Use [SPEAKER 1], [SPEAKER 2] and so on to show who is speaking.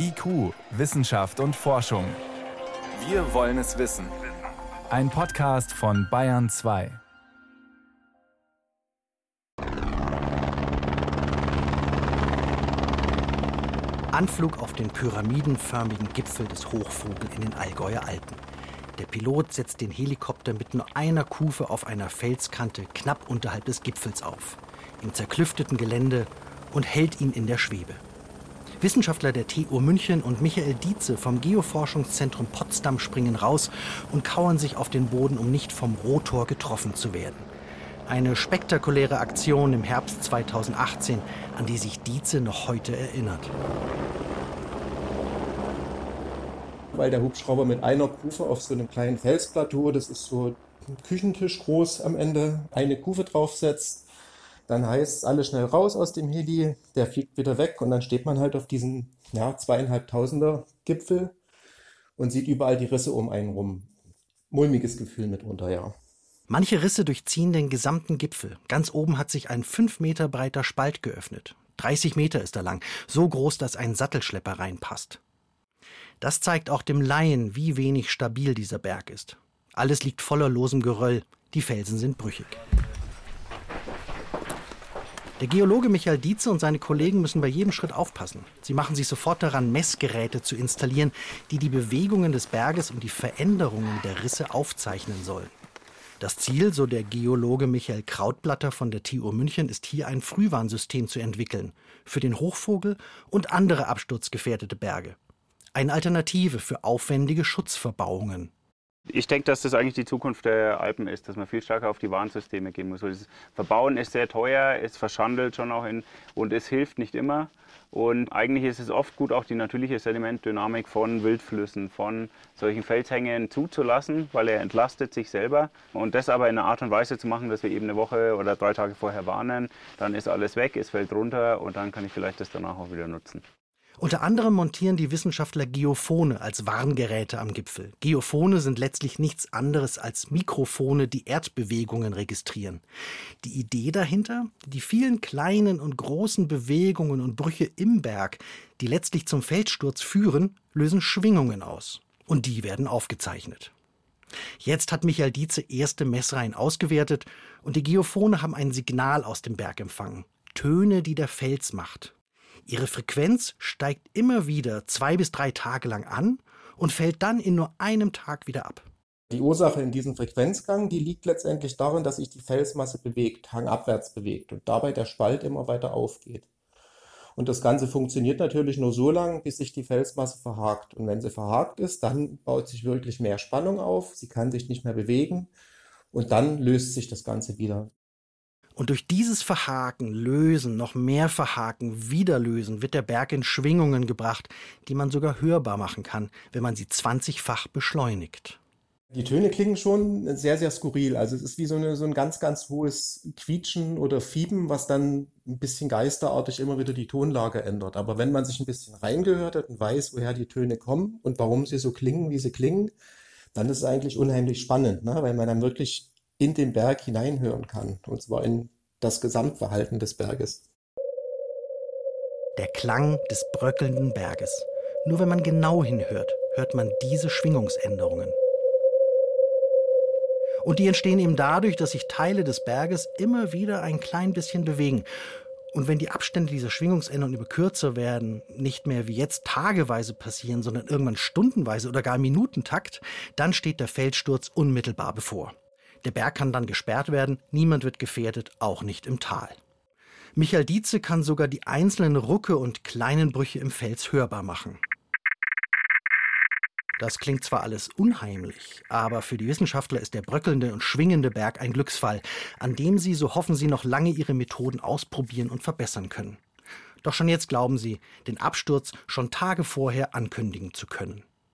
[SPEAKER 1] IQ, Wissenschaft und Forschung. Wir wollen es wissen. Ein Podcast von Bayern 2.
[SPEAKER 2] Anflug auf den pyramidenförmigen Gipfel des Hochvogel in den Allgäuer Alpen. Der Pilot setzt den Helikopter mit nur einer Kufe auf einer Felskante knapp unterhalb des Gipfels auf, im zerklüfteten Gelände und hält ihn in der Schwebe. Wissenschaftler der TU München und Michael Dietze vom Geoforschungszentrum Potsdam springen raus und kauern sich auf den Boden, um nicht vom Rotor getroffen zu werden. Eine spektakuläre Aktion im Herbst 2018, an die sich Dietze noch heute erinnert.
[SPEAKER 3] Weil der Hubschrauber mit einer Kufe auf so einem kleinen Felsplateau, das ist so ein Küchentisch groß am Ende, eine Kufe draufsetzt dann heißt es alle schnell raus aus dem Heli, der fliegt wieder weg und dann steht man halt auf diesem ja, zweieinhalbtausender Gipfel und sieht überall die Risse um einen rum. Mulmiges Gefühl mitunter, ja.
[SPEAKER 2] Manche Risse durchziehen den gesamten Gipfel. Ganz oben hat sich ein fünf Meter breiter Spalt geöffnet. 30 Meter ist er lang, so groß, dass ein Sattelschlepper reinpasst. Das zeigt auch dem Laien, wie wenig stabil dieser Berg ist. Alles liegt voller losem Geröll, die Felsen sind brüchig. Der Geologe Michael Dietze und seine Kollegen müssen bei jedem Schritt aufpassen. Sie machen sich sofort daran, Messgeräte zu installieren, die die Bewegungen des Berges und die Veränderungen der Risse aufzeichnen sollen. Das Ziel, so der Geologe Michael Krautblatter von der TU München, ist hier ein Frühwarnsystem zu entwickeln für den Hochvogel und andere absturzgefährdete Berge. Eine Alternative für aufwendige Schutzverbauungen.
[SPEAKER 4] Ich denke, dass das eigentlich die Zukunft der Alpen ist, dass man viel stärker auf die Warnsysteme gehen muss. Das Verbauen ist sehr teuer, es verschandelt schon auch in, und es hilft nicht immer. Und eigentlich ist es oft gut, auch die natürliche Sedimentdynamik von Wildflüssen, von solchen Felshängen zuzulassen, weil er entlastet sich selber. Und das aber in einer Art und Weise zu machen, dass wir eben eine Woche oder drei Tage vorher warnen, dann ist alles weg, es fällt runter und dann kann ich vielleicht das danach auch wieder nutzen.
[SPEAKER 2] Unter anderem montieren die Wissenschaftler Geophone als Warngeräte am Gipfel. Geophone sind letztlich nichts anderes als Mikrofone, die Erdbewegungen registrieren. Die Idee dahinter? Die vielen kleinen und großen Bewegungen und Brüche im Berg, die letztlich zum Felssturz führen, lösen Schwingungen aus. Und die werden aufgezeichnet. Jetzt hat Michael Dietze erste Messreihen ausgewertet und die Geophone haben ein Signal aus dem Berg empfangen. Töne, die der Fels macht. Ihre Frequenz steigt immer wieder zwei bis drei Tage lang an und fällt dann in nur einem Tag wieder ab.
[SPEAKER 3] Die Ursache in diesem Frequenzgang, die liegt letztendlich darin, dass sich die Felsmasse bewegt, hangabwärts bewegt und dabei der Spalt immer weiter aufgeht. Und das Ganze funktioniert natürlich nur so lange, bis sich die Felsmasse verhakt. Und wenn sie verhakt ist, dann baut sich wirklich mehr Spannung auf, sie kann sich nicht mehr bewegen und dann löst sich das Ganze wieder.
[SPEAKER 2] Und durch dieses Verhaken, Lösen, noch mehr Verhaken, Wiederlösen wird der Berg in Schwingungen gebracht, die man sogar hörbar machen kann, wenn man sie 20-fach beschleunigt.
[SPEAKER 3] Die Töne klingen schon sehr, sehr skurril. Also es ist wie so, eine, so ein ganz, ganz hohes Quietschen oder Fieben, was dann ein bisschen geisterartig immer wieder die Tonlage ändert. Aber wenn man sich ein bisschen reingehört hat und weiß, woher die Töne kommen und warum sie so klingen, wie sie klingen, dann ist es eigentlich unheimlich spannend, ne? weil man dann wirklich in den Berg hineinhören kann, und zwar in das Gesamtverhalten des Berges.
[SPEAKER 2] Der Klang des bröckelnden Berges. Nur wenn man genau hinhört, hört man diese Schwingungsänderungen. Und die entstehen eben dadurch, dass sich Teile des Berges immer wieder ein klein bisschen bewegen. Und wenn die Abstände dieser Schwingungsänderungen über kürzer werden, nicht mehr wie jetzt tageweise passieren, sondern irgendwann stundenweise oder gar Minutentakt, dann steht der Felssturz unmittelbar bevor. Der Berg kann dann gesperrt werden, niemand wird gefährdet, auch nicht im Tal. Michael Dietze kann sogar die einzelnen Rucke und kleinen Brüche im Fels hörbar machen. Das klingt zwar alles unheimlich, aber für die Wissenschaftler ist der bröckelnde und schwingende Berg ein Glücksfall, an dem sie, so hoffen sie, noch lange ihre Methoden ausprobieren und verbessern können. Doch schon jetzt glauben sie, den Absturz schon Tage vorher ankündigen zu können.